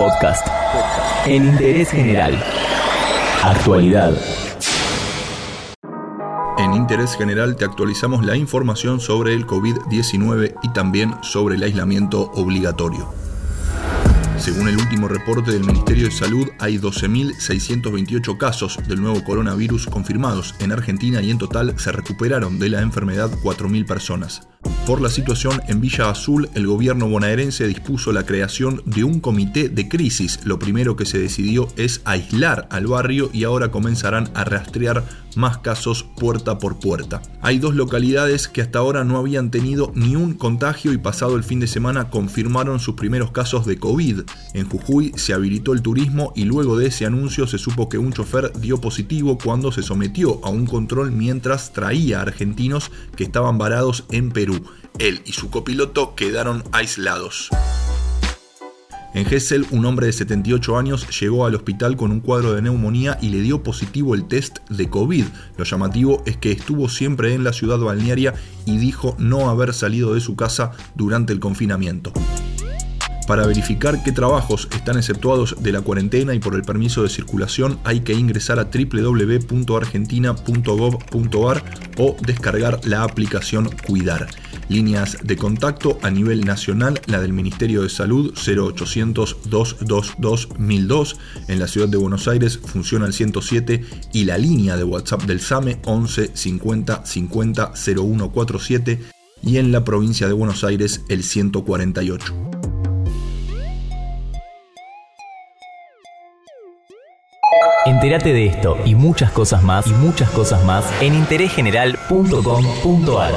Podcast. En interés general. Actualidad. En Interés General te actualizamos la información sobre el COVID-19 y también sobre el aislamiento obligatorio. Según el último reporte del Ministerio de Salud, hay 12.628 casos del nuevo coronavirus confirmados en Argentina y en total se recuperaron de la enfermedad 4.000 personas. Por la situación en Villa Azul, el gobierno bonaerense dispuso la creación de un comité de crisis. Lo primero que se decidió es aislar al barrio y ahora comenzarán a rastrear más casos puerta por puerta. Hay dos localidades que hasta ahora no habían tenido ni un contagio y pasado el fin de semana confirmaron sus primeros casos de COVID. En Jujuy se habilitó el turismo y luego de ese anuncio se supo que un chofer dio positivo cuando se sometió a un control mientras traía a argentinos que estaban varados en Perú. Él y su copiloto quedaron aislados. En Gessel, un hombre de 78 años llegó al hospital con un cuadro de neumonía y le dio positivo el test de COVID. Lo llamativo es que estuvo siempre en la ciudad balnearia y dijo no haber salido de su casa durante el confinamiento. Para verificar qué trabajos están exceptuados de la cuarentena y por el permiso de circulación hay que ingresar a www.argentina.gov.ar o descargar la aplicación Cuidar. Líneas de contacto a nivel nacional, la del Ministerio de Salud 0800 222 1002. En la ciudad de Buenos Aires funciona el 107 y la línea de WhatsApp del SAME 11 50 50 0147 y en la provincia de Buenos Aires el 148. Entérate de esto y muchas cosas más y muchas cosas más en interésgeneral.com.ar.